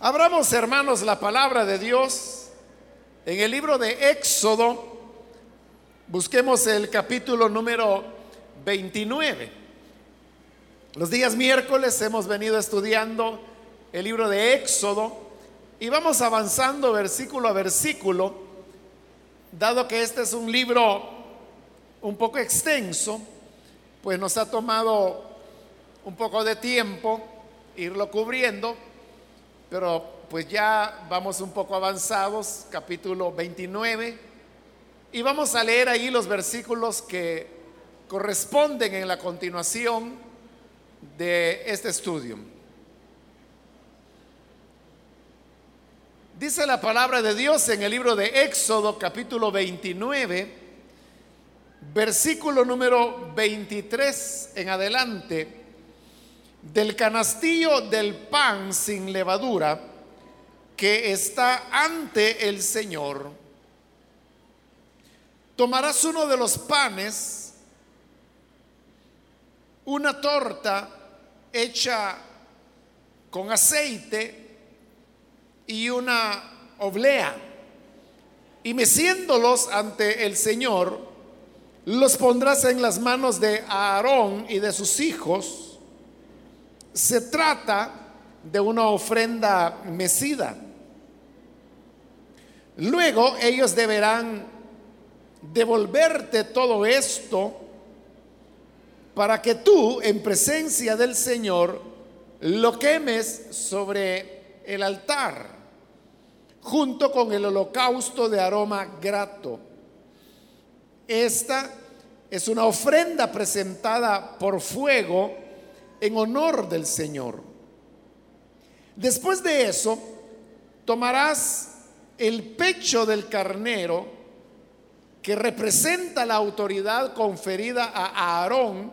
Abramos, hermanos, la palabra de Dios en el libro de Éxodo. Busquemos el capítulo número 29. Los días miércoles hemos venido estudiando el libro de Éxodo y vamos avanzando versículo a versículo, dado que este es un libro un poco extenso, pues nos ha tomado un poco de tiempo irlo cubriendo pero pues ya vamos un poco avanzados, capítulo 29, y vamos a leer ahí los versículos que corresponden en la continuación de este estudio. Dice la palabra de Dios en el libro de Éxodo capítulo 29, versículo número 23 en adelante del canastillo del pan sin levadura que está ante el Señor, tomarás uno de los panes, una torta hecha con aceite y una oblea, y meciéndolos ante el Señor, los pondrás en las manos de Aarón y de sus hijos, se trata de una ofrenda mecida. Luego ellos deberán devolverte todo esto para que tú, en presencia del Señor, lo quemes sobre el altar, junto con el holocausto de aroma grato. Esta es una ofrenda presentada por fuego en honor del Señor. Después de eso, tomarás el pecho del carnero que representa la autoridad conferida a Aarón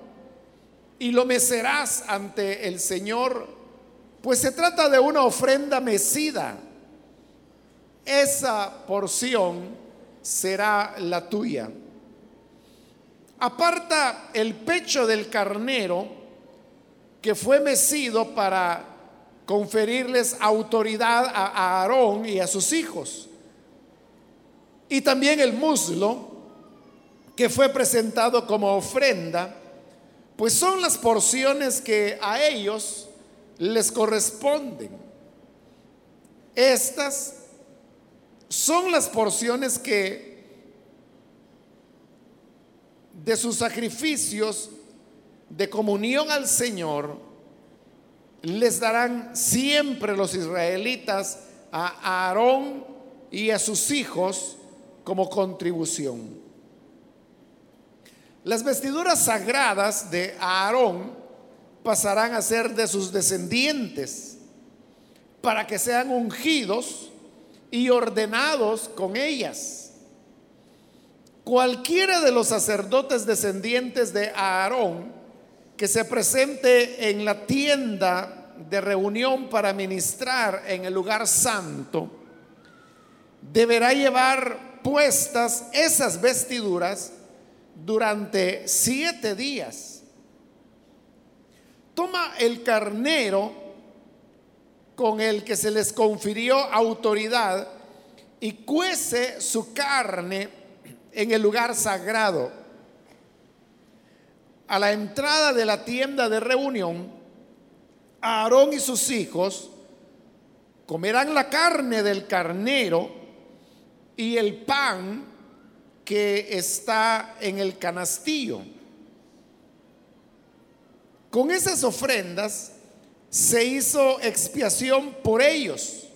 y lo mecerás ante el Señor, pues se trata de una ofrenda mecida. Esa porción será la tuya. Aparta el pecho del carnero que fue mecido para conferirles autoridad a Aarón y a sus hijos. Y también el muslo, que fue presentado como ofrenda, pues son las porciones que a ellos les corresponden. Estas son las porciones que de sus sacrificios de comunión al Señor les darán siempre los israelitas a Aarón y a sus hijos como contribución. Las vestiduras sagradas de Aarón pasarán a ser de sus descendientes para que sean ungidos y ordenados con ellas. Cualquiera de los sacerdotes descendientes de Aarón que se presente en la tienda de reunión para ministrar en el lugar santo, deberá llevar puestas esas vestiduras durante siete días. Toma el carnero con el que se les confirió autoridad y cuece su carne en el lugar sagrado a la entrada de la tienda de reunión, Aarón y sus hijos comerán la carne del carnero y el pan que está en el canastillo. Con esas ofrendas se hizo expiación por ellos.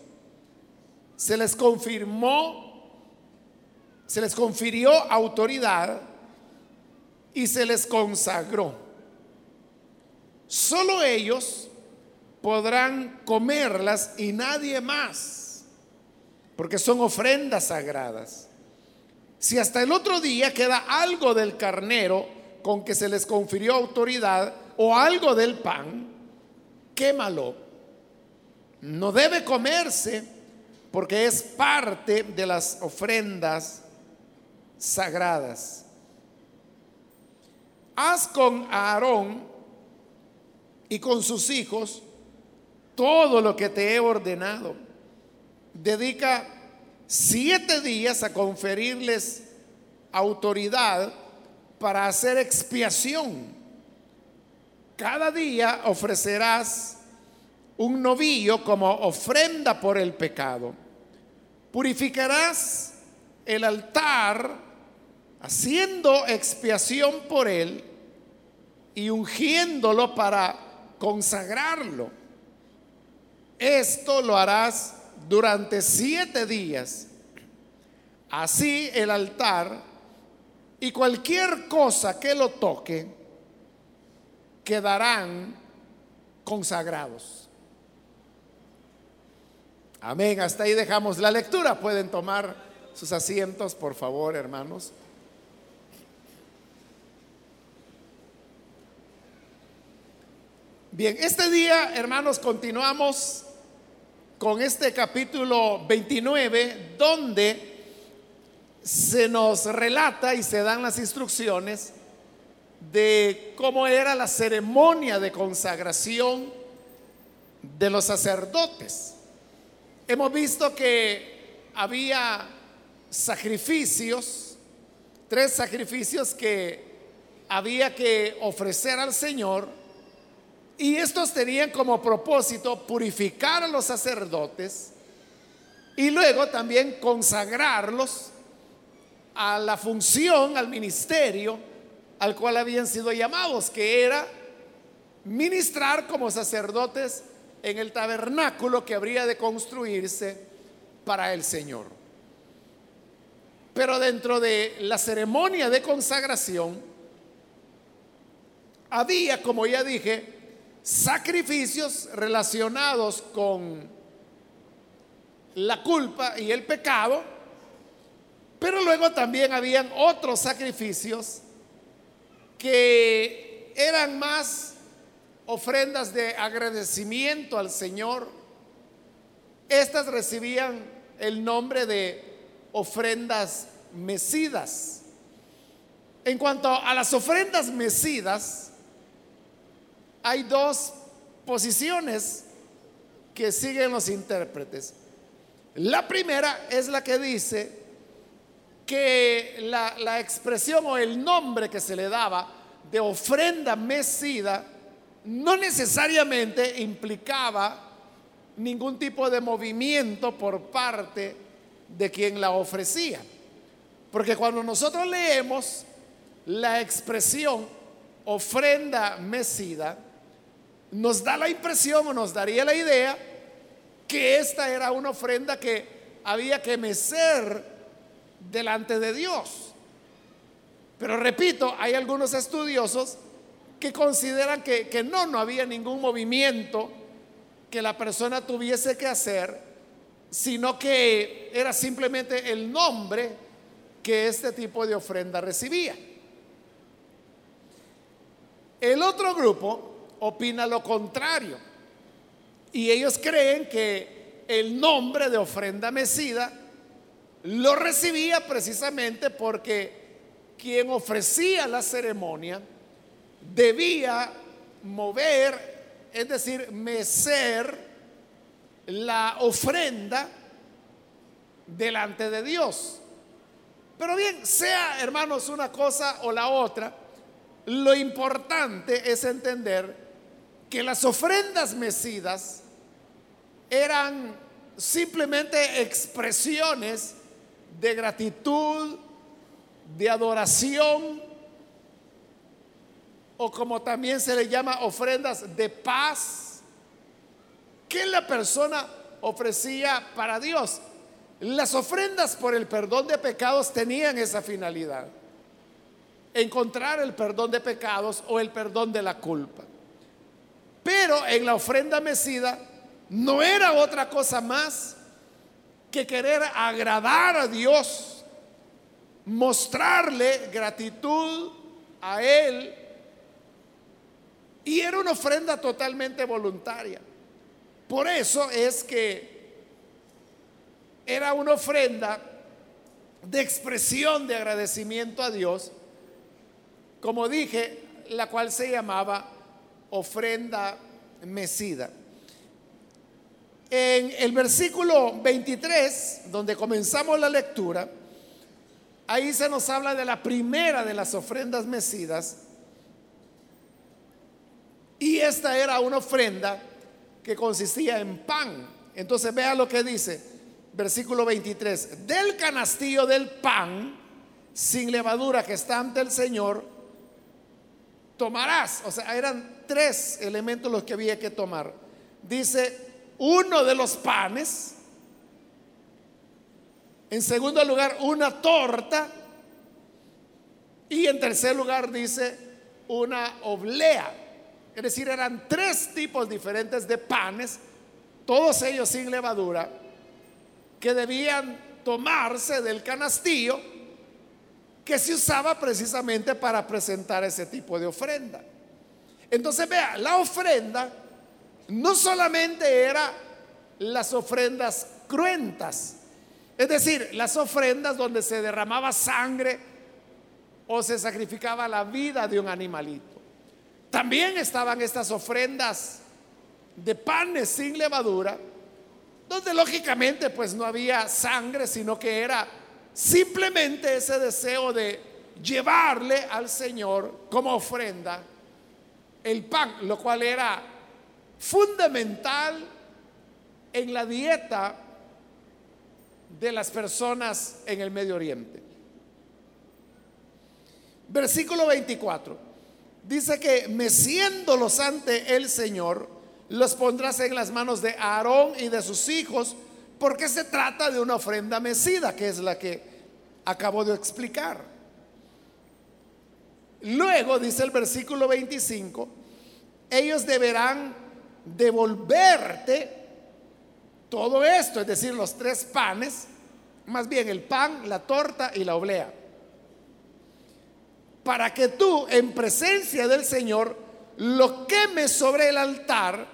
Se les confirmó, se les confirió autoridad y se les consagró. Solo ellos podrán comerlas y nadie más, porque son ofrendas sagradas. Si hasta el otro día queda algo del carnero con que se les confirió autoridad o algo del pan, quémalo. No debe comerse porque es parte de las ofrendas sagradas haz con Aarón y con sus hijos todo lo que te he ordenado. Dedica siete días a conferirles autoridad para hacer expiación. Cada día ofrecerás un novillo como ofrenda por el pecado. Purificarás el altar haciendo expiación por él y ungiéndolo para consagrarlo. Esto lo harás durante siete días. Así el altar y cualquier cosa que lo toque quedarán consagrados. Amén. Hasta ahí dejamos la lectura. Pueden tomar sus asientos, por favor, hermanos. Bien, este día, hermanos, continuamos con este capítulo 29, donde se nos relata y se dan las instrucciones de cómo era la ceremonia de consagración de los sacerdotes. Hemos visto que había sacrificios, tres sacrificios que había que ofrecer al Señor y estos tenían como propósito purificar a los sacerdotes y luego también consagrarlos a la función, al ministerio al cual habían sido llamados, que era ministrar como sacerdotes en el tabernáculo que habría de construirse para el Señor. Pero dentro de la ceremonia de consagración había, como ya dije, sacrificios relacionados con la culpa y el pecado, pero luego también habían otros sacrificios que eran más ofrendas de agradecimiento al Señor. Estas recibían el nombre de ofrendas mesidas. En cuanto a las ofrendas mesidas, hay dos posiciones que siguen los intérpretes. La primera es la que dice que la, expresión o el nombre que se le daba de ofrenda mecida no necesariamente implicaba ningún tipo de movimiento por parte de quien la ofrecía. Porque cuando nosotros leemos la expresión ofrenda mecida, nos da la impresión o nos daría la idea que esta era una ofrenda que había que mecer delante de Dios. Pero repito, hay algunos estudiosos que consideran que, que no, no había ningún movimiento que la persona tuviese que hacer, sino que era simplemente el nombre que este tipo de ofrenda recibía. El otro grupo opina lo contrario. Y ellos creen que el nombre de ofrenda mecida lo recibía precisamente porque quien ofrecía la ceremonia debía mover, es decir, mecer la ofrenda delante de Dios. Pero bien, sea hermanos una cosa o la otra, lo importante es entender que las ofrendas mecidas eran simplemente expresiones de gratitud, de adoración, o como también se le llama ofrendas de paz, que la persona ofrecía para Dios. Las ofrendas por el perdón de pecados tenían esa finalidad, encontrar el perdón de pecados o el perdón de la culpa. Pero en la ofrenda mecida no era otra cosa más que querer agradar a Dios, mostrarle gratitud a Él. Y era una ofrenda totalmente voluntaria. Por eso es que era una ofrenda de expresión de agradecimiento a Dios, como dije, la cual se llamaba ofrenda mecida. En el versículo 23, donde comenzamos la lectura, ahí se nos habla de la primera de las ofrendas mecidas. Y esta era una ofrenda que consistía en pan. Entonces vea lo que dice, versículo 23, del canastillo del pan sin levadura que está ante el Señor, tomarás. O sea, eran tres elementos los que había que tomar. Dice, uno de los panes. En segundo lugar, una torta. Y en tercer lugar dice una oblea. Es decir, eran tres tipos diferentes de panes, todos ellos sin levadura, que debían tomarse del canastillo que se usaba precisamente para presentar ese tipo de ofrenda. Entonces vea, la ofrenda no solamente era las ofrendas cruentas, es decir, las ofrendas donde se derramaba sangre o se sacrificaba la vida de un animalito. También estaban estas ofrendas de panes sin levadura, donde lógicamente pues no había sangre, sino que era simplemente ese deseo de llevarle al Señor como ofrenda el pan, lo cual era fundamental en la dieta de las personas en el Medio Oriente. Versículo 24. Dice que meciéndolos ante el Señor, los pondrás en las manos de Aarón y de sus hijos, porque se trata de una ofrenda mecida, que es la que acabo de explicar. Luego, dice el versículo 25, ellos deberán devolverte todo esto, es decir, los tres panes, más bien el pan, la torta y la oblea, para que tú en presencia del Señor lo quemes sobre el altar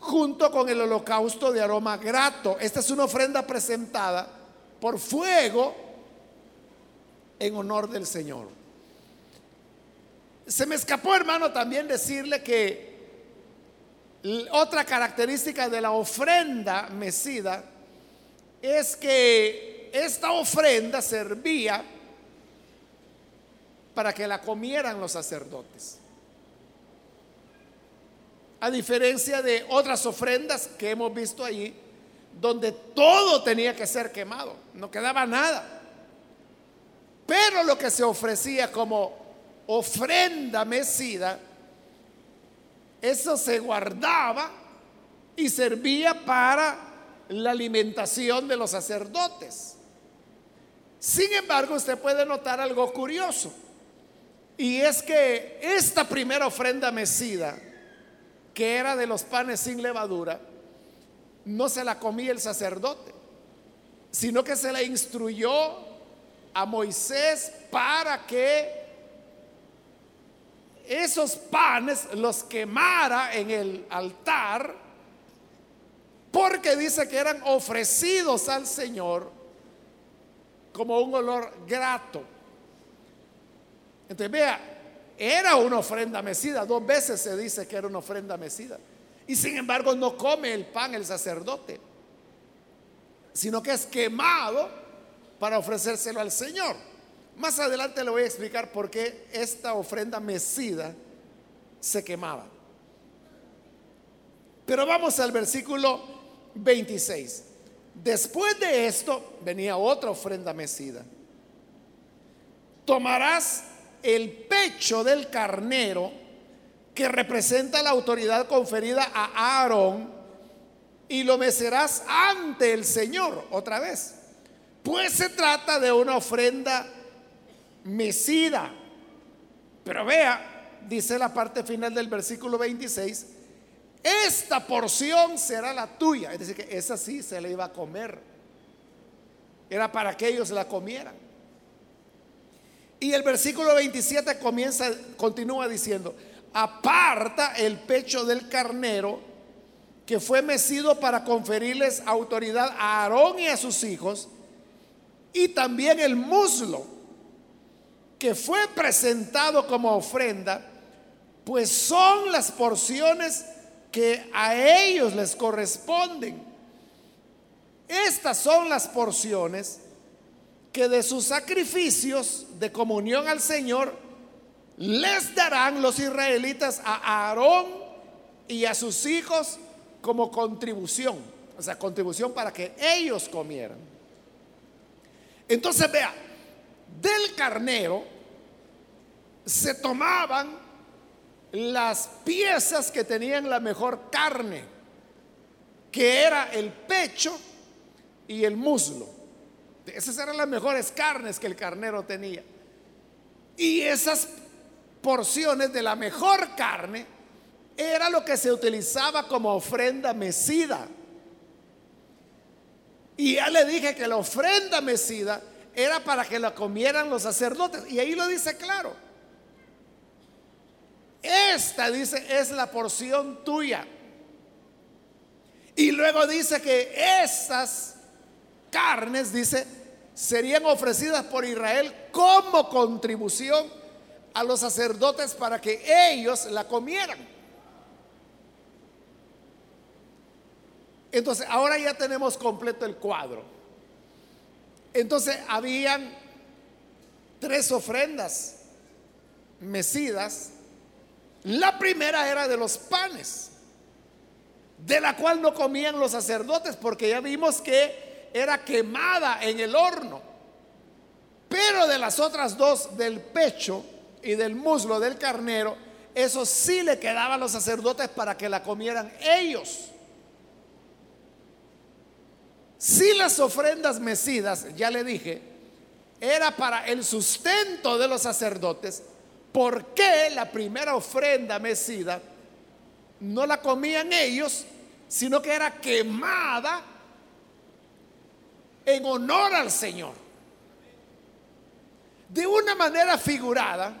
junto con el holocausto de aroma grato. Esta es una ofrenda presentada por fuego en honor del Señor. Se me escapó, hermano, también decirle que otra característica de la ofrenda mecida es que esta ofrenda servía para que la comieran los sacerdotes. A diferencia de otras ofrendas que hemos visto allí, donde todo tenía que ser quemado, no quedaba nada. Pero lo que se ofrecía como ofrenda mecida, eso se guardaba y servía para la alimentación de los sacerdotes. Sin embargo, usted puede notar algo curioso. Y es que esta primera ofrenda mecida, que era de los panes sin levadura, no se la comía el sacerdote, sino que se la instruyó a Moisés para que esos panes los quemara en el altar, porque dice que eran ofrecidos al Señor como un olor grato. Entonces vea, era una ofrenda mecida, dos veces se dice que era una ofrenda mecida. Y sin embargo no come el pan el sacerdote, sino que es quemado para ofrecérselo al Señor. Más adelante le voy a explicar por qué esta ofrenda mecida se quemaba. Pero vamos al versículo 26. Después de esto venía otra ofrenda mecida. Tomarás el pecho del carnero que representa la autoridad conferida a Aarón y lo mecerás ante el Señor otra vez. Pues se trata de una ofrenda mecida. Pero vea, dice la parte final del versículo 26, esta porción será la tuya. Es decir, que esa sí se la iba a comer. Era para que ellos la comieran. Y el versículo 27 comienza, continúa diciendo, aparta el pecho del carnero que fue mecido para conferirles autoridad a Aarón y a sus hijos, y también el muslo que fue presentado como ofrenda, pues son las porciones que a ellos les corresponden. estas son las porciones que de sus sacrificios de comunión al Señor les darán los israelitas a Aarón y a sus hijos como contribución, o sea, contribución para que ellos comieran. Entonces vea, del carnero se tomaban las piezas que tenían la mejor carne, que era el pecho y el muslo. Esas eran las mejores carnes que el carnero tenía. Y esas porciones de la mejor carne era lo que se utilizaba como ofrenda mecida. Y ya le dije que la ofrenda mecida era para que la comieran los sacerdotes. Y ahí lo dice claro. Esta, dice, es la porción tuya. Y luego dice que esas carnes, dice, serían ofrecidas por Israel como contribución a los sacerdotes para que ellos la comieran. Entonces, ahora ya tenemos completo el cuadro. Entonces, habían tres ofrendas mecidas la primera era de los panes, de la cual no comían los sacerdotes, porque ya vimos que era quemada en el horno. Pero de las otras dos, del pecho y del muslo del carnero, eso sí le quedaba a los sacerdotes para que la comieran ellos. Si las ofrendas mecidas, ya le dije, era para el sustento de los sacerdotes, ¿Por qué la primera ofrenda mecida no la comían ellos, sino que era quemada en honor al Señor? De una manera figurada,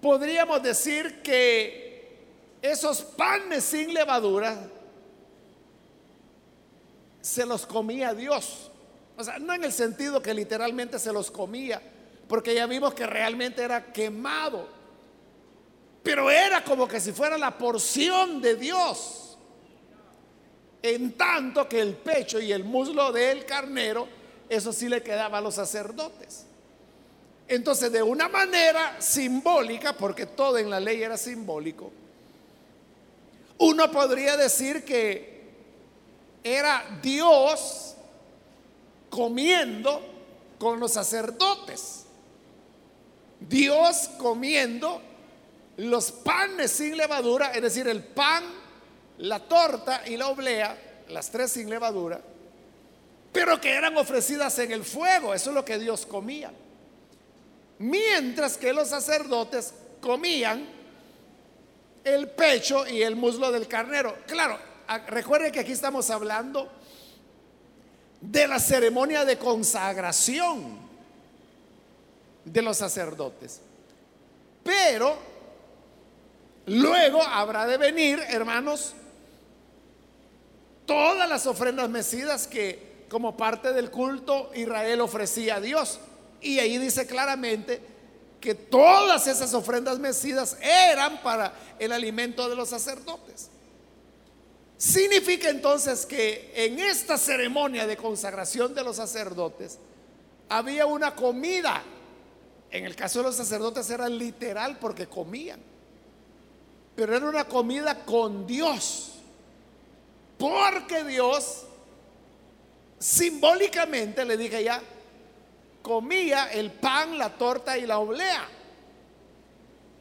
podríamos decir que esos panes sin levadura se los comía Dios. O sea, no en el sentido que literalmente se los comía, porque ya vimos que realmente era quemado. Pero era como que si fuera la porción de Dios. En tanto que el pecho y el muslo del carnero, eso sí le quedaba a los sacerdotes. Entonces, de una manera simbólica, porque todo en la ley era simbólico, uno podría decir que era Dios comiendo con los sacerdotes. Dios comiendo los panes sin levadura, es decir, el pan, la torta y la oblea, las tres sin levadura, pero que eran ofrecidas en el fuego, eso es lo que Dios comía. Mientras que los sacerdotes comían el pecho y el muslo del carnero. Claro, recuerden que aquí estamos hablando de la ceremonia de consagración de los sacerdotes. Pero luego habrá de venir, hermanos, todas las ofrendas mecidas que como parte del culto Israel ofrecía a Dios. Y ahí dice claramente que todas esas ofrendas mecidas eran para el alimento de los sacerdotes. Significa entonces que en esta ceremonia de consagración de los sacerdotes había una comida en el caso de los sacerdotes era literal porque comían. Pero era una comida con Dios. Porque Dios simbólicamente, le dije ya, comía el pan, la torta y la oblea.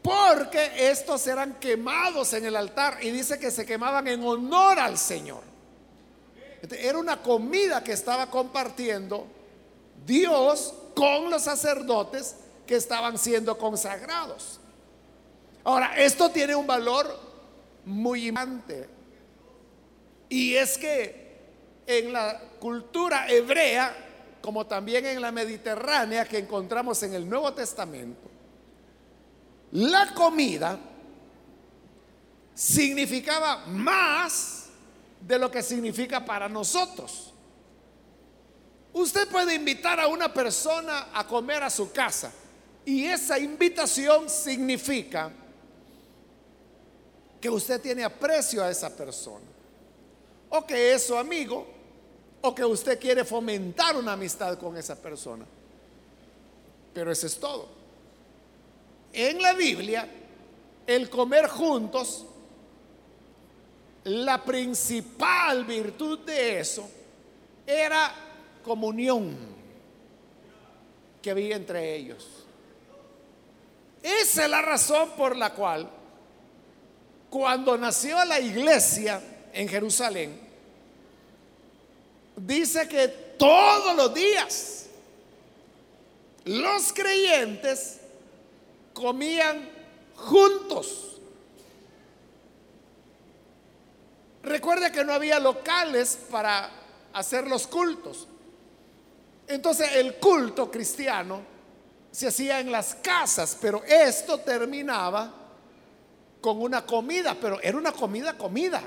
Porque estos eran quemados en el altar y dice que se quemaban en honor al Señor. Era una comida que estaba compartiendo Dios con los sacerdotes que estaban siendo consagrados. Ahora, esto tiene un valor muy importante. Y es que en la cultura hebrea, como también en la mediterránea que encontramos en el Nuevo Testamento, la comida significaba más de lo que significa para nosotros. Usted puede invitar a una persona a comer a su casa y esa invitación significa que usted tiene aprecio a esa persona o que es su amigo o que usted quiere fomentar una amistad con esa persona. Pero eso es todo. En la Biblia, el comer juntos, la principal virtud de eso era comunión que había entre ellos. Esa es la razón por la cual cuando nació la iglesia en Jerusalén, dice que todos los días los creyentes comían juntos. Recuerde que no había locales para hacer los cultos. Entonces el culto cristiano se hacía en las casas, pero esto terminaba con una comida, pero era una comida comida,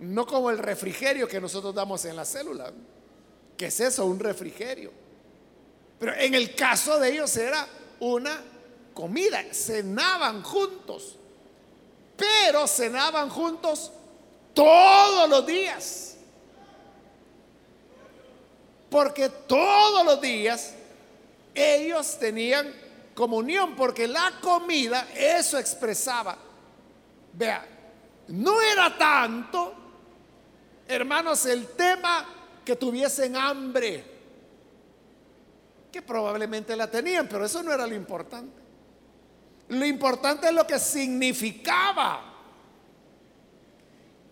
no como el refrigerio que nosotros damos en la célula. ¿Qué es eso? Un refrigerio. Pero en el caso de ellos era una comida, cenaban juntos, pero cenaban juntos todos los días. Porque todos los días ellos tenían comunión, porque la comida eso expresaba. Vea, no era tanto, hermanos, el tema que tuviesen hambre, que probablemente la tenían, pero eso no era lo importante. Lo importante es lo que significaba.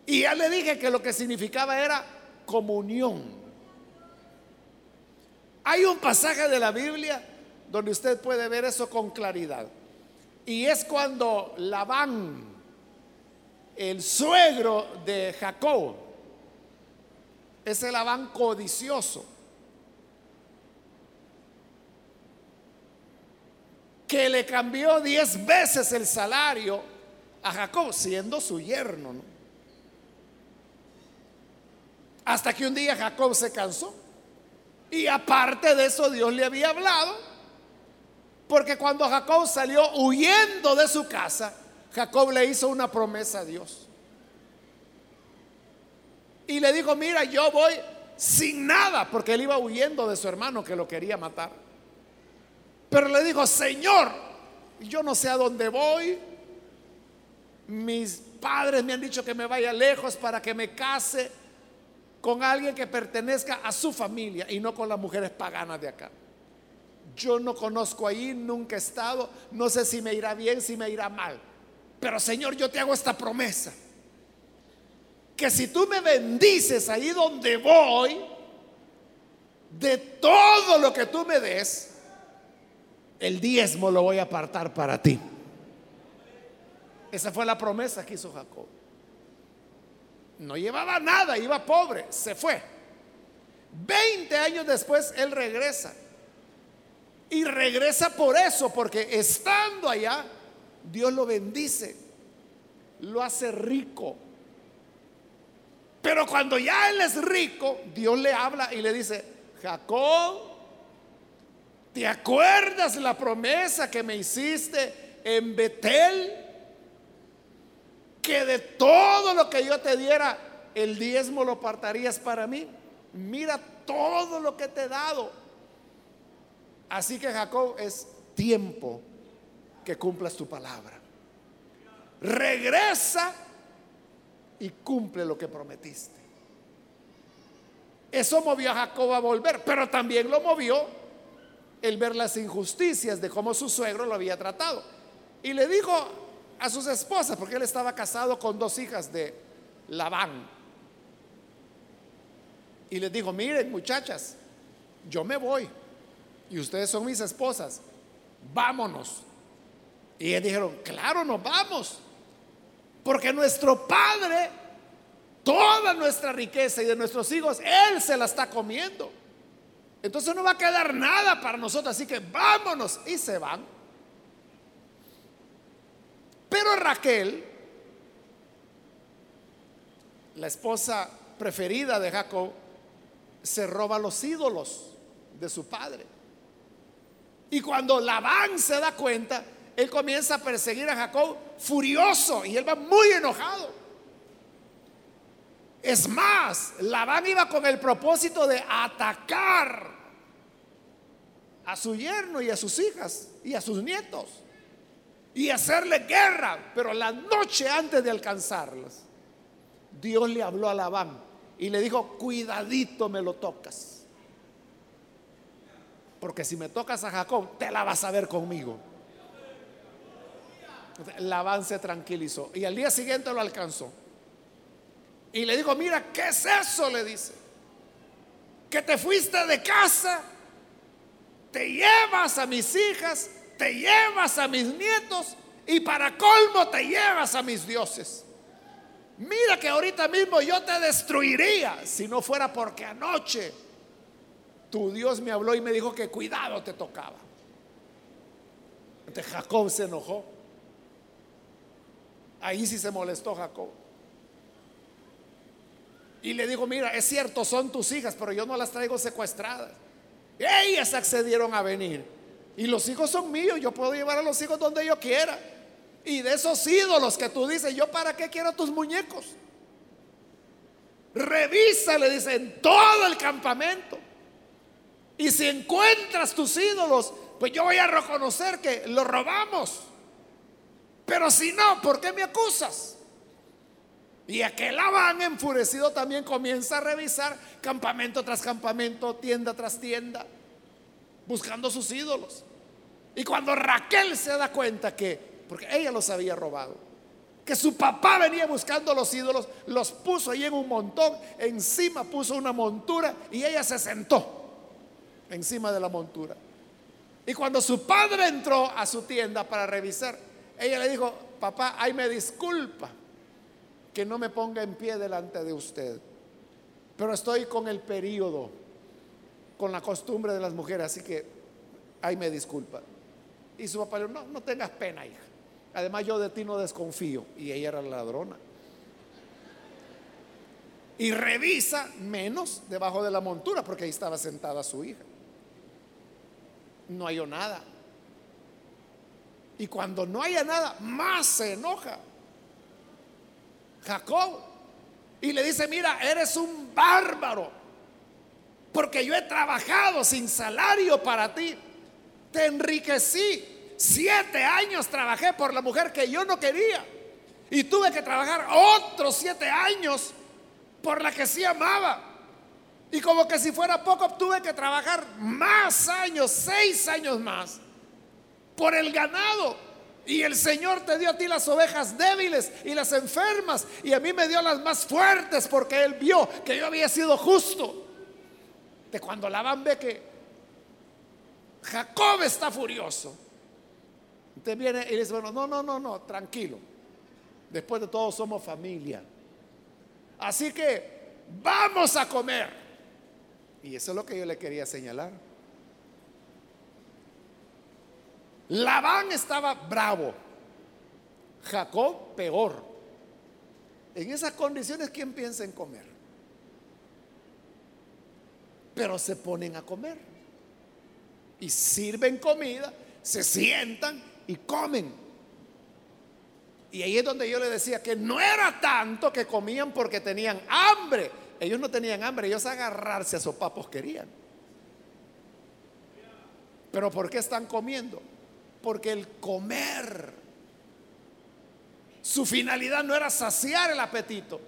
Y ya le dije que lo que significaba era comunión. Hay un pasaje de la Biblia donde usted puede ver eso con claridad. Y es cuando Labán, el suegro de Jacob, ese Labán codicioso, que le cambió diez veces el salario a Jacob, siendo su yerno. Hasta que un día Jacob se cansó. Y aparte de eso, Dios le había hablado. Porque cuando Jacob salió huyendo de su casa, Jacob le hizo una promesa a Dios. Y le dijo, mira, yo voy sin nada, porque él iba huyendo de su hermano que lo quería matar. Pero le dijo, Señor, yo no sé a dónde voy. Mis padres me han dicho que me vaya lejos para que me case con alguien que pertenezca a su familia y no con las mujeres paganas de acá. Yo no conozco ahí, nunca he estado, no sé si me irá bien, si me irá mal. Pero Señor, yo te hago esta promesa. Que si tú me bendices ahí donde voy, de todo lo que tú me des, el diezmo lo voy a apartar para ti. Esa fue la promesa que hizo Jacob. No llevaba nada, iba pobre, se fue. Veinte años después él regresa. Y regresa por eso, porque estando allá, Dios lo bendice, lo hace rico. Pero cuando ya él es rico, Dios le habla y le dice, Jacob, ¿te acuerdas la promesa que me hiciste en Betel? Que de todo lo que yo te diera, el diezmo lo apartarías para mí. Mira todo lo que te he dado. Así que Jacob es tiempo que cumplas tu palabra. Regresa y cumple lo que prometiste. Eso movió a Jacob a volver, pero también lo movió el ver las injusticias de cómo su suegro lo había tratado. Y le dijo a sus esposas, porque él estaba casado con dos hijas de Labán. Y les dijo, miren muchachas, yo me voy y ustedes son mis esposas, vámonos. Y ellos dijeron, claro, nos vamos. Porque nuestro Padre, toda nuestra riqueza y de nuestros hijos, Él se la está comiendo. Entonces no va a quedar nada para nosotros, así que vámonos. Y se van. Pero Raquel, la esposa preferida de Jacob, se roba los ídolos de su padre. Y cuando Labán se da cuenta, él comienza a perseguir a Jacob furioso y él va muy enojado. Es más, Labán iba con el propósito de atacar a su yerno y a sus hijas y a sus nietos y hacerle guerra, pero la noche antes de alcanzarlas, Dios le habló a Labán y le dijo, cuidadito me lo tocas. Porque si me tocas a Jacob, te la vas a ver conmigo. Labán se tranquilizó y al día siguiente lo alcanzó. Y le dijo, mira, ¿qué es eso? Le dice. Que te fuiste de casa, te llevas a mis hijas, te llevas a mis nietos y para colmo te llevas a mis dioses. Mira que ahorita mismo yo te destruiría si no fuera porque anoche tu Dios me habló y me dijo que cuidado te tocaba. Jacob se enojó. Ahí sí se molestó Jacob. Y le dijo, mira, es cierto, son tus hijas, pero yo no las traigo secuestradas. Ellas accedieron a venir. Y los hijos son míos, yo puedo llevar a los hijos donde yo quiera. Y de esos ídolos que tú dices, yo para qué quiero tus muñecos. Revisa, le dice, en todo el campamento. Y si encuentras tus ídolos, pues yo voy a reconocer que los robamos. Pero si no, ¿por qué me acusas? Y aquel Labán enfurecido también comienza a revisar campamento tras campamento, tienda tras tienda, buscando sus ídolos. Y cuando Raquel se da cuenta que porque ella los había robado. Que su papá venía buscando los ídolos, los puso ahí en un montón, encima puso una montura y ella se sentó encima de la montura. Y cuando su padre entró a su tienda para revisar, ella le dijo, papá, ay me disculpa que no me ponga en pie delante de usted, pero estoy con el periodo, con la costumbre de las mujeres, así que ay me disculpa. Y su papá le dijo, no, no tengas pena, hija. Además yo de ti no desconfío. Y ella era la ladrona. Y revisa menos debajo de la montura porque ahí estaba sentada su hija. No halló nada. Y cuando no haya nada, más se enoja. Jacob. Y le dice, mira, eres un bárbaro. Porque yo he trabajado sin salario para ti. Te enriquecí Siete años trabajé por la mujer que yo no quería. Y tuve que trabajar otros siete años por la que sí amaba. Y como que si fuera poco, tuve que trabajar más años, seis años más, por el ganado. Y el Señor te dio a ti las ovejas débiles y las enfermas. Y a mí me dio las más fuertes porque Él vio que yo había sido justo. De cuando Labán ve que Jacob está furioso. Usted viene y dice, bueno, no, no, no, no, tranquilo. Después de todo somos familia. Así que vamos a comer. Y eso es lo que yo le quería señalar. Labán estaba bravo. Jacob peor. En esas condiciones, ¿quién piensa en comer? Pero se ponen a comer. Y sirven comida, se sientan y comen. Y ahí es donde yo le decía que no era tanto que comían porque tenían hambre. Ellos no tenían hambre, ellos agarrarse a sopapos querían. Pero ¿por qué están comiendo? Porque el comer, su finalidad no era saciar el apetito,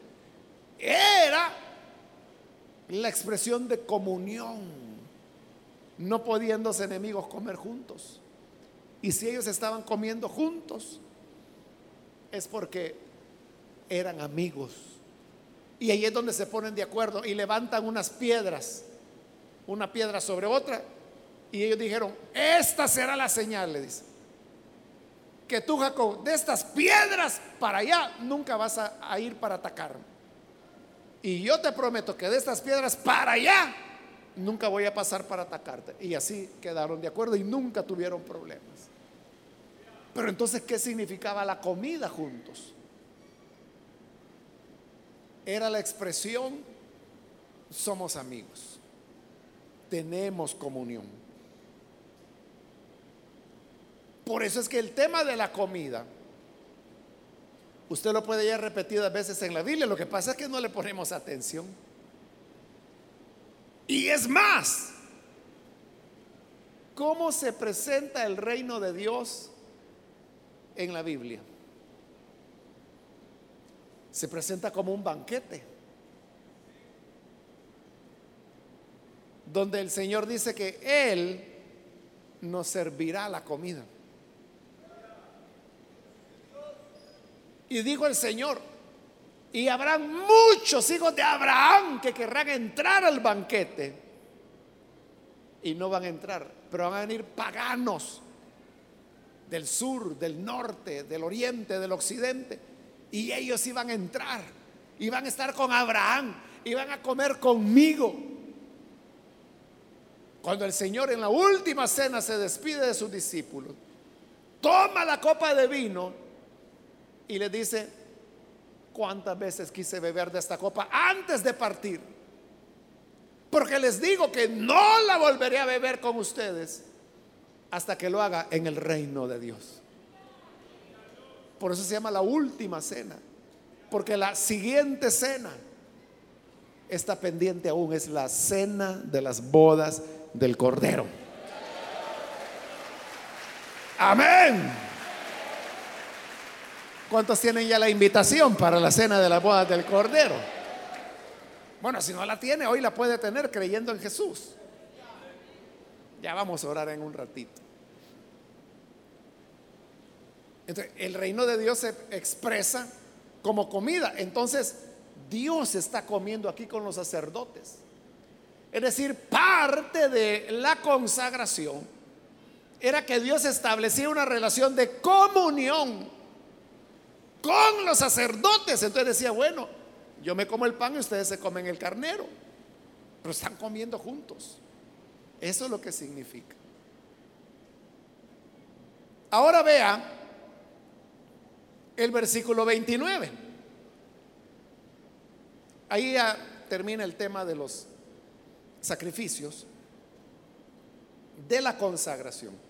era la expresión de comunión. No podían dos enemigos comer juntos. Y si ellos estaban comiendo juntos, es porque eran amigos. Y ahí es donde se ponen de acuerdo y levantan unas piedras, una piedra sobre otra. Y ellos dijeron, esta será la señal, le dice. Que tú, Jacob, de estas piedras para allá nunca vas a ir para atacarme. Y yo te prometo que de estas piedras para allá nunca voy a pasar para atacarte. Y así quedaron de acuerdo y nunca tuvieron problemas. Pero entonces, ¿qué significaba la comida juntos? Era la expresión, somos amigos, tenemos comunión. Por eso es que el tema de la comida Usted lo puede ya repetidas veces en la Biblia, lo que pasa es que no le ponemos atención. Y es más, ¿cómo se presenta el reino de Dios en la Biblia? Se presenta como un banquete, donde el Señor dice que Él nos servirá la comida. Y dijo el Señor, y habrán muchos hijos de Abraham que querrán entrar al banquete. Y no van a entrar, pero van a venir paganos del sur, del norte, del oriente, del occidente. Y ellos iban a entrar, iban a estar con Abraham, iban a comer conmigo. Cuando el Señor en la última cena se despide de sus discípulos, toma la copa de vino y le dice, ¿cuántas veces quise beber de esta copa antes de partir? Porque les digo que no la volveré a beber con ustedes hasta que lo haga en el reino de Dios. Por eso se llama la última cena. Porque la siguiente cena está pendiente aún. Es la cena de las bodas del Cordero. Amén. ¿Cuántos tienen ya la invitación para la cena de las bodas del Cordero? Bueno, si no la tiene, hoy la puede tener creyendo en Jesús. Ya vamos a orar en un ratito. Entonces, el reino de Dios se expresa como comida. Entonces, Dios está comiendo aquí con los sacerdotes. Es decir, parte de la consagración era que Dios establecía una relación de comunión con los sacerdotes. Entonces decía, bueno, yo me como el pan y ustedes se comen el carnero, pero están comiendo juntos. Eso es lo que significa. Ahora vea el versículo 29. Ahí ya termina el tema de los sacrificios, de la consagración.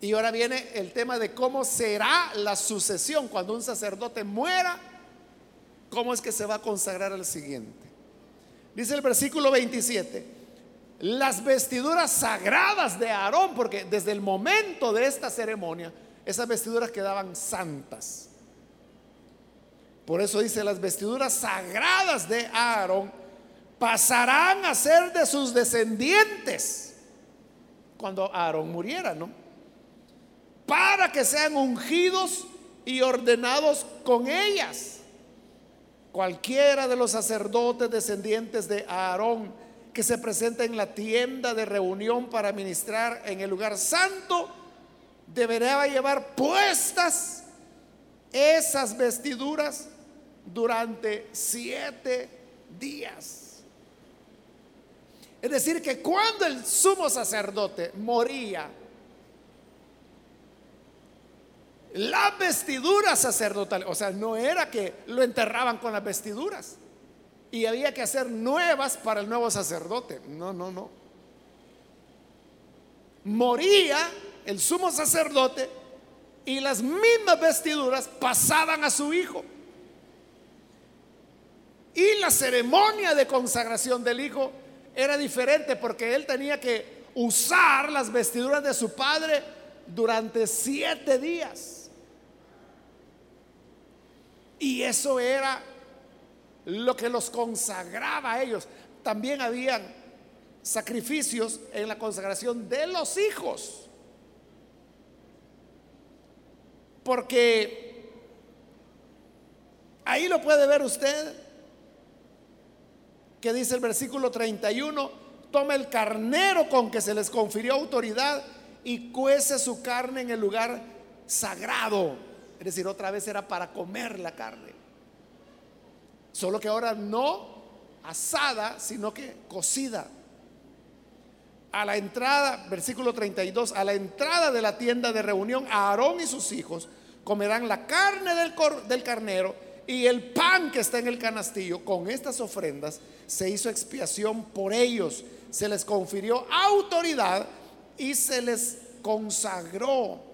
Y ahora viene el tema de cómo será la sucesión cuando un sacerdote muera, cómo es que se va a consagrar al siguiente. Dice el versículo 27, las vestiduras sagradas de Aarón, porque desde el momento de esta ceremonia, esas vestiduras quedaban santas. Por eso dice, las vestiduras sagradas de Aarón pasarán a ser de sus descendientes cuando Aarón muriera, ¿no? Para que sean ungidos y ordenados con ellas. Cualquiera de los sacerdotes descendientes de Aarón que se presenta en la tienda de reunión para ministrar en el lugar santo, deberá llevar puestas esas vestiduras durante siete días. Es decir, que cuando el sumo sacerdote moría, la vestidura sacerdotal, o sea, no era que lo enterraban con las vestiduras y había que hacer nuevas para el nuevo sacerdote. No, no, no. Moría el sumo sacerdote y las mismas vestiduras pasaban a su hijo. Y la ceremonia de consagración del hijo era diferente porque él tenía que usar las vestiduras de su padre durante siete días. Y eso era lo que los consagraba a ellos. También habían sacrificios en la consagración de los hijos. Porque ahí lo puede ver usted que dice el versículo 31, toma el carnero con que se les confirió autoridad y cuece su carne en el lugar sagrado. Es decir, otra vez era para comer la carne. Solo que ahora no asada, sino que cocida. A la entrada, versículo 32, a la entrada de la tienda de reunión, Aarón y sus hijos comerán la carne del, del carnero y el pan que está en el canastillo. Con estas ofrendas se hizo expiación por ellos, se les confirió autoridad y se les consagró.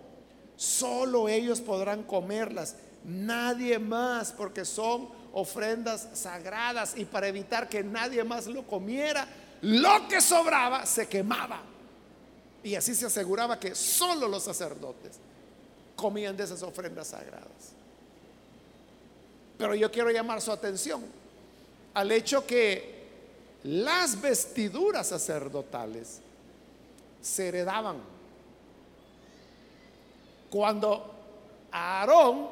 Solo ellos podrán comerlas Nadie más, porque son ofrendas sagradas y para evitar que nadie más lo comiera, lo que sobraba se quemaba. Y así se aseguraba que solo los sacerdotes comían de esas ofrendas sagradas. Pero yo quiero llamar su atención al hecho que las vestiduras sacerdotales se heredaban. Cuando a Aarón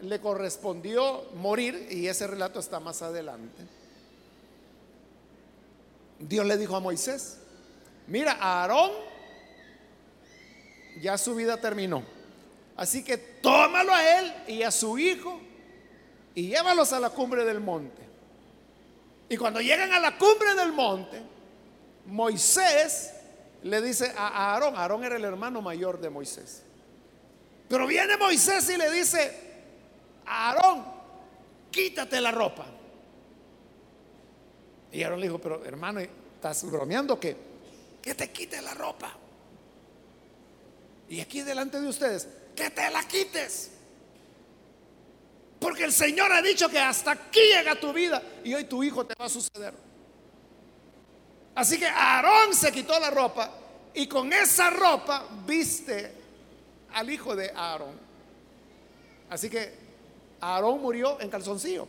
le correspondió morir, y ese relato está más adelante, Dios le dijo a Moisés, mira, a Aarón ya su vida terminó. Así que tómalo a él y a su hijo y llévalos a la cumbre del monte. Y cuando llegan a la cumbre del monte, Moisés le dice a Aarón, Aarón era el hermano mayor de Moisés. Pero viene Moisés y le dice, Aarón, quítate la ropa. Y Aarón le dijo, pero hermano, ¿estás bromeando que, que te quite la ropa? Y aquí delante de ustedes, que te la quites. Porque el Señor ha dicho que hasta aquí llega tu vida y hoy tu hijo te va a suceder. Así que Aarón se quitó la ropa y con esa ropa viste al hijo de Aarón. Así que Aarón murió en calzoncillo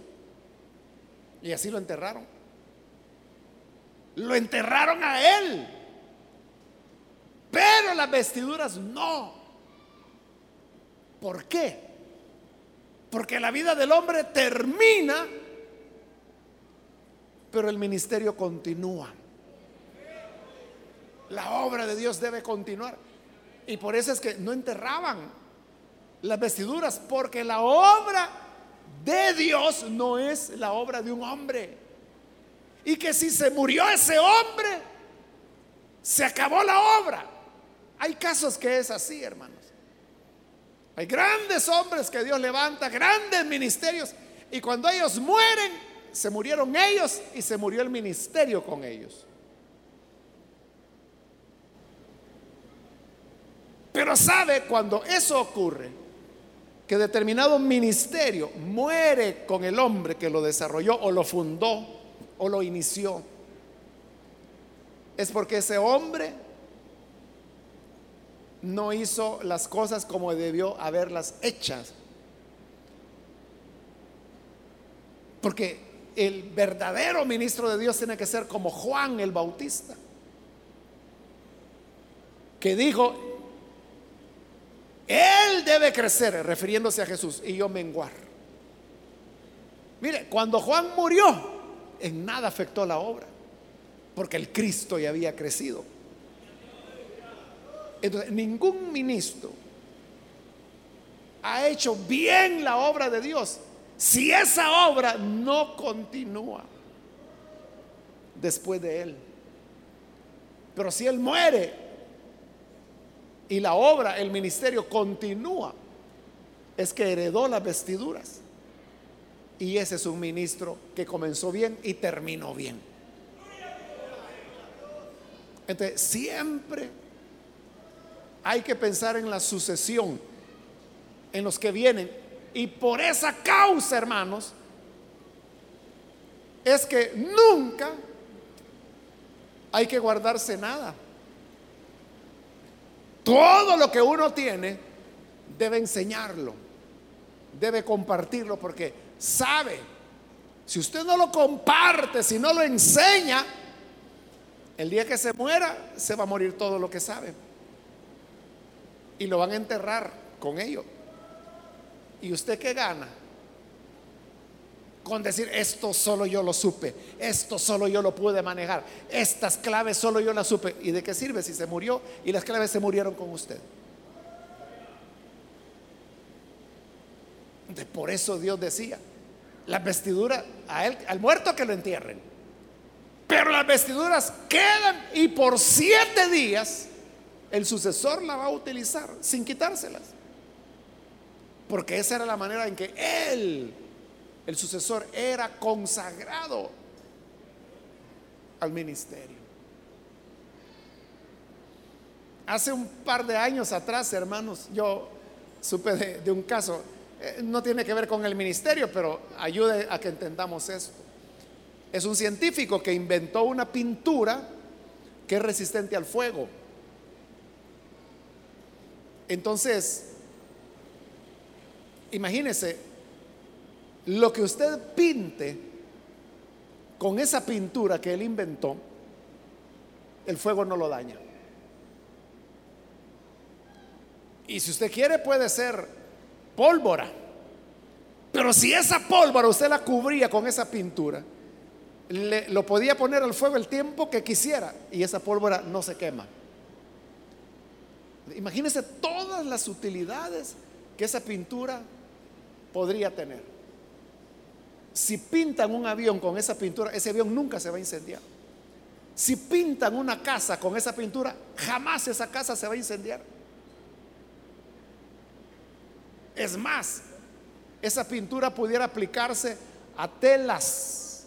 y así lo enterraron. Lo enterraron a él, pero las vestiduras no. ¿Por qué? Porque la vida del hombre termina, pero el ministerio continúa. La obra de Dios debe continuar. Y por eso es que no enterraban las vestiduras, porque la obra de Dios no es la obra de un hombre. Y que si se murió ese hombre, se acabó la obra. Hay casos que es así, hermanos. Hay grandes hombres que Dios levanta, grandes ministerios, y cuando ellos mueren, se murieron ellos y se murió el ministerio con ellos. Pero sabe cuando eso ocurre, que determinado ministerio muere con el hombre que lo desarrolló o lo fundó o lo inició, es porque ese hombre no hizo las cosas como debió haberlas hechas. Porque el verdadero ministro de Dios tiene que ser como Juan el Bautista, que dijo, Él debe crecer, refiriéndose a Jesús, y yo menguar. Mire, cuando Juan murió, en nada afectó la obra, porque el Cristo ya había crecido. Entonces, ningún ministro ha hecho bien la obra de Dios si esa obra no continúa después de él. Pero si él muere y la obra, el ministerio continúa, es que heredó las vestiduras. Y ese es un ministro que comenzó bien y terminó bien. Entonces, siempre hay que pensar en la sucesión, en los que vienen. Y por esa causa, hermanos, es que nunca hay que guardarse nada. Todo lo que uno tiene debe enseñarlo, debe compartirlo, porque sabe, si usted no lo comparte, si no lo enseña, el día que se muera, se va a morir todo lo que sabe y lo van a enterrar con ello. ¿Y usted qué gana? Con decir, esto solo yo lo supe, esto solo yo lo pude manejar, estas claves solo yo las supe. ¿Y de qué sirve si se murió y las claves se murieron con usted? Por eso Dios decía, las vestiduras, a él, al muerto que lo entierren. Pero las vestiduras quedan y por siete días el sucesor la va a utilizar sin quitárselas. Porque esa era la manera en que él, el sucesor, era consagrado al ministerio. Hace un par de años atrás, hermanos, yo supe de, un caso. Eh, no tiene que ver con el ministerio, pero ayude a que entendamos esto. Es un científico que inventó una pintura que es resistente al fuego. Entonces, imagínese, lo que usted pinte con esa pintura que él inventó, el fuego no lo daña. Y si usted quiere puede ser pólvora. Pero si esa pólvora usted la cubría con esa pintura, lo podía poner al fuego el tiempo que quisiera y esa pólvora no se quema. Imagínese todas las utilidades que esa pintura podría tener. Si pintan un avión con esa pintura, ese avión nunca se va a incendiar. Si pintan una casa con esa pintura, jamás esa casa se va a incendiar. Es más, esa pintura pudiera aplicarse a telas.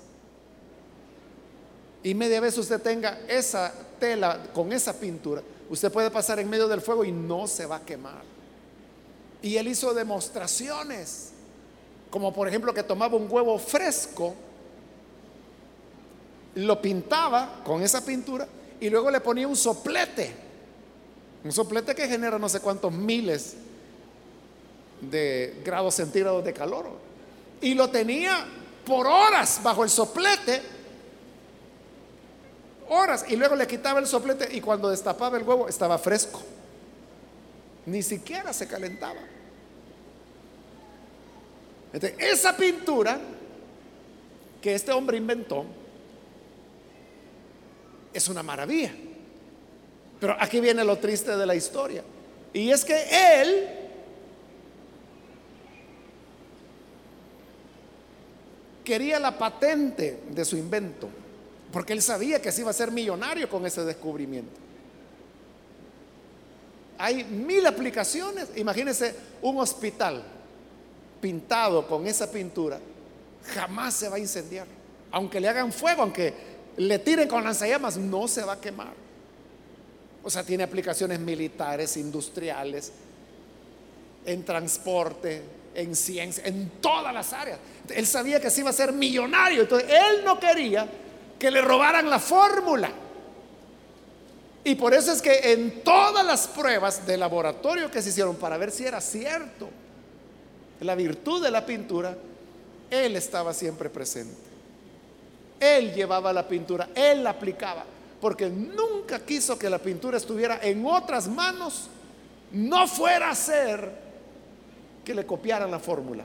Y media vez usted tenga esa tela con esa pintura, usted puede pasar en medio del fuego y no se va a quemar. Y él hizo demostraciones, como por ejemplo que tomaba un huevo fresco, lo pintaba con esa pintura y luego le ponía un soplete, un soplete que genera no sé cuántos miles de grados centígrados de calor. Y lo tenía por horas bajo el soplete. Horas. Y luego le quitaba el soplete y cuando destapaba el huevo estaba fresco. Ni siquiera se calentaba. Esa pintura que este hombre inventó es una maravilla. Pero aquí viene lo triste de la historia. Y es que él quería la patente de su invento, porque él sabía que se iba a ser millonario con ese descubrimiento. Hay mil aplicaciones. Imagínense un hospital pintado con esa pintura, jamás se va a incendiar. Aunque le hagan fuego, aunque le tiren con lanzallamas, no se va a quemar. O sea, tiene aplicaciones militares, industriales, en transporte, en ciencia, en todas las áreas. Él sabía que se iba a ser millonario, entonces él no quería que le robaran la fórmula. Y por eso es que en todas las pruebas de laboratorio que se hicieron para ver si era cierto la virtud de la pintura, él estaba siempre presente. Él llevaba la pintura, él la aplicaba, porque nunca quiso que la pintura estuviera en otras manos, no fuera a ser que le copiaran la fórmula,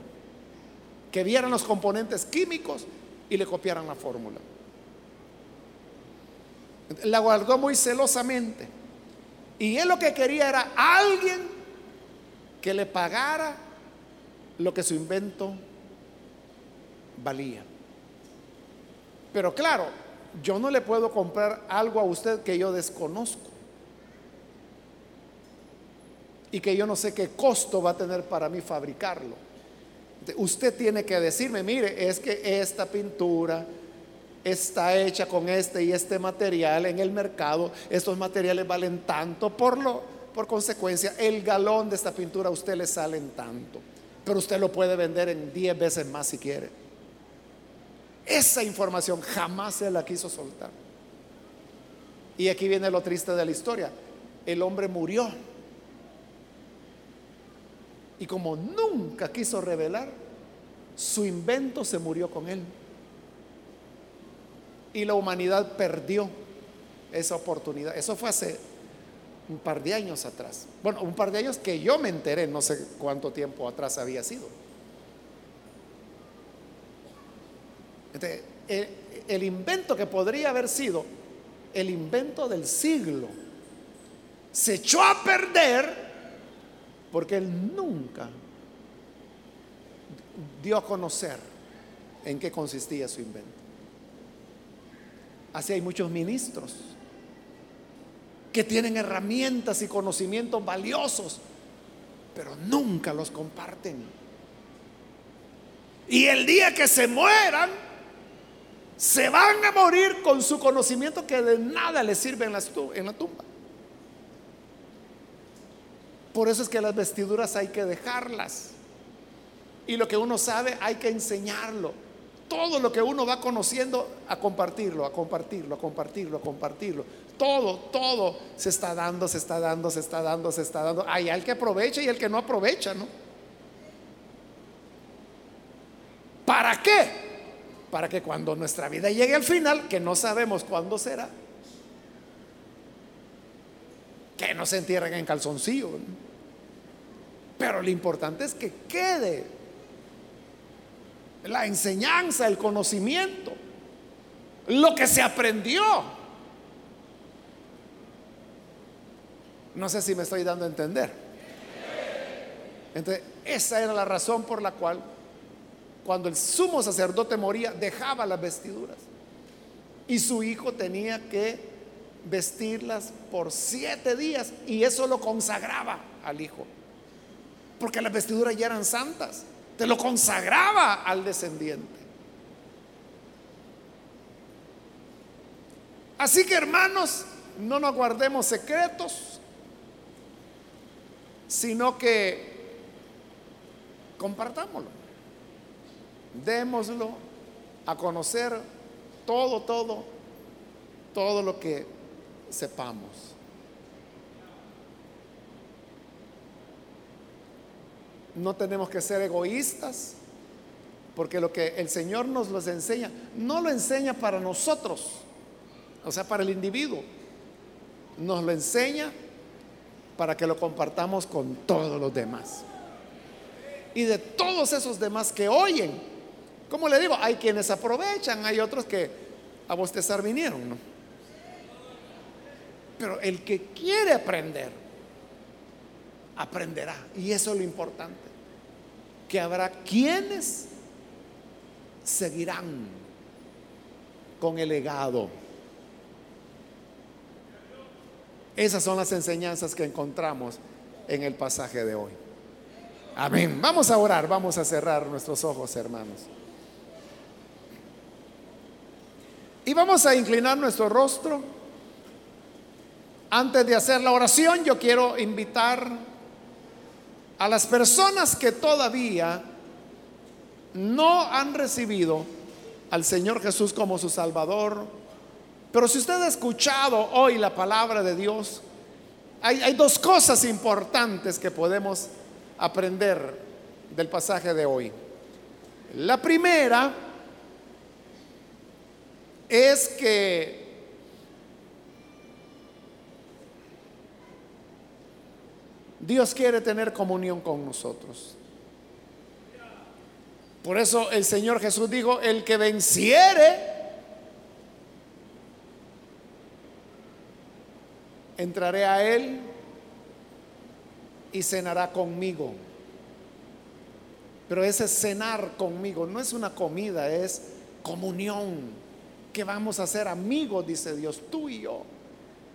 que vieran los componentes químicos y le copiaran la fórmula. La guardó muy celosamente. Y él lo que quería era alguien que le pagara lo que su invento valía. Pero claro, yo no le puedo comprar algo a usted que yo desconozco y que yo no sé qué costo va a tener para mí fabricarlo. Usted tiene que decirme, mire, es que esta pintura está hecha con este y este material en el mercado, estos materiales valen tanto, por lo por consecuencia el galón de esta pintura a usted le sale en tanto, pero usted lo puede vender en 10 veces más si quiere. Esa información jamás se la quiso soltar. Y aquí viene lo triste de la historia. El hombre murió y como nunca quiso revelar, su invento se murió con él. Y la humanidad perdió esa oportunidad. Eso fue hace un par de años atrás. Bueno, un par de años que yo me enteré, no sé cuánto tiempo atrás había sido. el, el invento que podría haber sido el invento del siglo se echó a perder porque él nunca dio a conocer en qué consistía su invento. Así hay muchos ministros que tienen herramientas y conocimientos valiosos, pero nunca los comparten. Y el día que se mueran, se van a morir con su conocimiento que de nada les sirve en la, tumba. Por eso es que las vestiduras hay que dejarlas. Y lo que uno sabe hay que enseñarlo. Todo lo que uno va conociendo, a compartirlo, a compartirlo, a compartirlo, a compartirlo. Todo, todo se está dando, se está dando, se está dando, se está dando. Hay el que aprovecha y el que no aprovecha, ¿no? ¿Para qué? Para que cuando nuestra vida llegue al final, que no sabemos cuándo será, que no se entierren en calzoncillo. Pero lo importante es que quede la enseñanza, el conocimiento, lo que se aprendió. No sé si me estoy dando a entender. Entonces, esa era la razón por la cual cuando el sumo sacerdote moría dejaba las vestiduras y su hijo tenía que vestirlas por siete días y eso lo consagraba al hijo, porque las vestiduras ya eran santas te lo consagraba al descendiente. Así que hermanos, no nos guardemos secretos, sino que compartámoslo, démoslo a conocer todo, todo, todo lo que sepamos. No tenemos que ser egoístas, porque lo que el Señor nos los enseña, no lo enseña para nosotros, o sea, para el individuo, nos lo enseña para que lo compartamos con todos los demás. Y de todos esos demás que oyen, como le digo, hay quienes aprovechan, hay otros que a bostezar vinieron, ¿no? Pero el que quiere aprender, aprenderá. Y eso es lo importante. Que habrá quienes seguirán con el legado. Esas son las enseñanzas que encontramos en el pasaje de hoy. Amén. Vamos a orar, vamos a cerrar nuestros ojos, hermanos. Y vamos a inclinar nuestro rostro. Antes de hacer la oración, yo quiero invitar a las personas que todavía no han recibido al Señor Jesús como su Salvador, pero si usted ha escuchado hoy la palabra de Dios, hay, dos cosas importantes que podemos aprender del pasaje de hoy. La primera es que Dios quiere tener comunión con nosotros. Por eso el Señor Jesús dijo, el que venciere, entraré a Él y cenará conmigo. Pero ese cenar conmigo no es una comida, es comunión. Que vamos a ser amigos, dice Dios, tú y yo.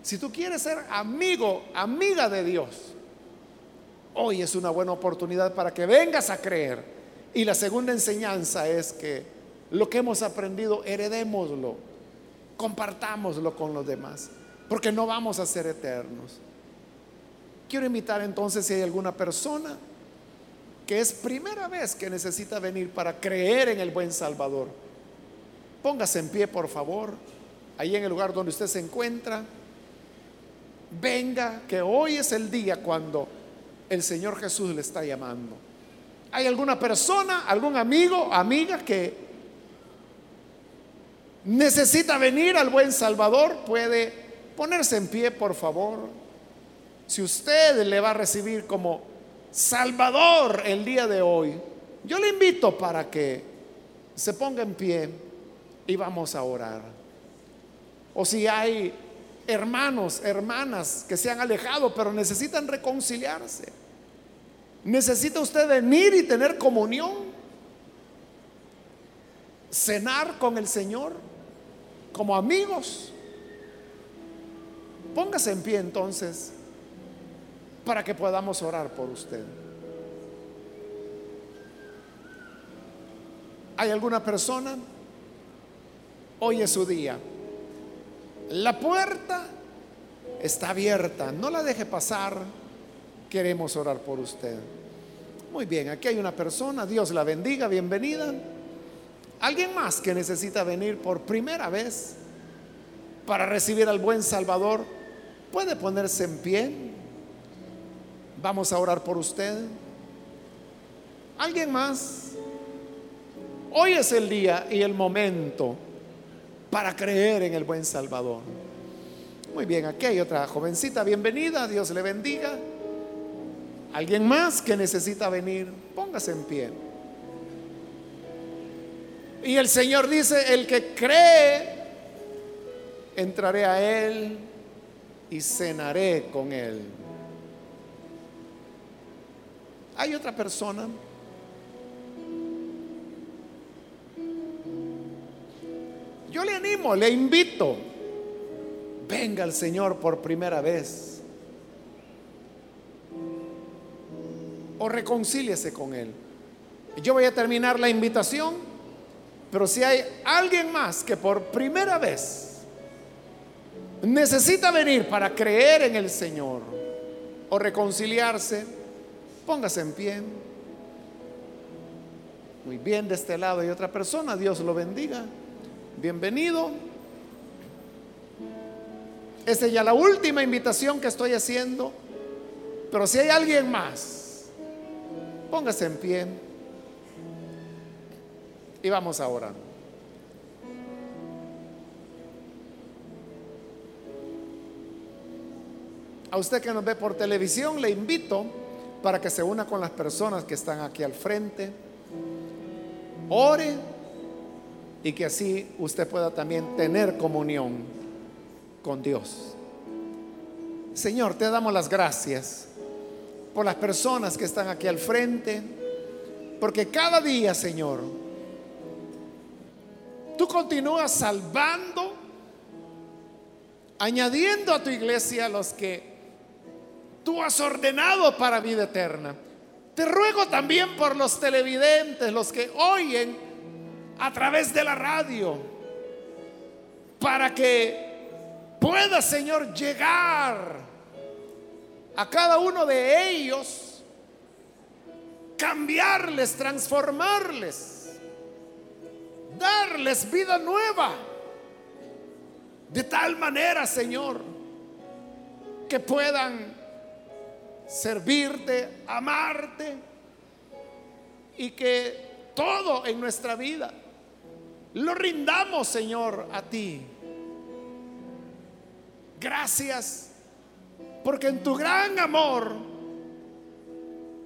Si tú quieres ser amigo, amiga de Dios, Hoy es una buena oportunidad para que vengas a creer. Y la segunda enseñanza es que lo que hemos aprendido, heredémoslo, compartámoslo con los demás, porque no vamos a ser eternos. Quiero invitar entonces si hay alguna persona que es primera vez que necesita venir para creer en el buen Salvador. Póngase en pie, por favor, ahí en el lugar donde usted se encuentra. Venga, que hoy es el día cuando el Señor Jesús le está llamando. ¿Hay alguna persona, algún amigo, amiga que necesita venir al buen Salvador? Puede ponerse en pie, por favor. Si usted le va a recibir como Salvador el día de hoy, yo le invito para que se ponga en pie y vamos a orar. O si hay hermanos, hermanas que se han alejado, pero necesitan reconciliarse. Necesita usted venir y tener comunión, cenar con el Señor como amigos. Póngase en pie entonces para que podamos orar por usted. ¿Hay alguna persona? Hoy es su día. La puerta está abierta, no la deje pasar. Queremos orar por usted. Muy bien, aquí hay una persona, Dios la bendiga, bienvenida. ¿Alguien más que necesita venir por primera vez para recibir al buen Salvador? ¿Puede ponerse en pie? Vamos a orar por usted. ¿Alguien más? Hoy es el día y el momento para creer en el buen Salvador. Muy bien, aquí hay otra jovencita, bienvenida, Dios le bendiga. ¿Alguien más que necesita venir? Póngase en pie. Y el Señor dice, el que cree, entraré a Él y cenaré con Él. Hay otra persona. Yo le animo, le invito. Venga el Señor por primera vez. O reconcíliese con Él. Yo voy a terminar la invitación, pero si hay alguien más que por primera vez necesita venir para creer en el Señor o reconciliarse, póngase en pie. Muy bien, de este lado hay otra persona, Dios lo bendiga. Bienvenido. Esta es ya la última invitación que estoy haciendo, pero si hay alguien más, póngase en pie y vamos ahora. A usted que nos ve por televisión, le invito para que se una con las personas que están aquí al frente. Ore y que así usted pueda también tener comunión con Dios. Señor, te damos las gracias por las personas que están aquí al frente, porque cada día, Señor, tú continúas salvando, añadiendo a tu iglesia los que tú has ordenado para vida eterna. Te ruego también por los televidentes, los que oyen a través de la radio, para que pueda, Señor, llegar a cada uno de ellos, cambiarles, transformarles, darles vida nueva, de tal manera, Señor, que puedan servirte, amarte y que todo en nuestra vida lo rindamos, Señor, a ti. Gracias, porque en tu gran amor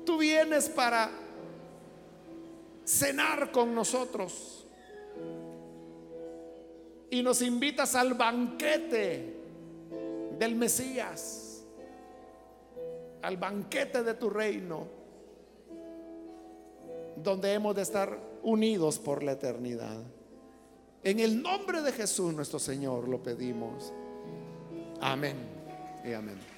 tú vienes para cenar con nosotros y nos invitas al banquete del Mesías, al banquete de tu reino, donde hemos de estar unidos por la eternidad. En el nombre de Jesús nuestro Señor lo pedimos. Amén y amén.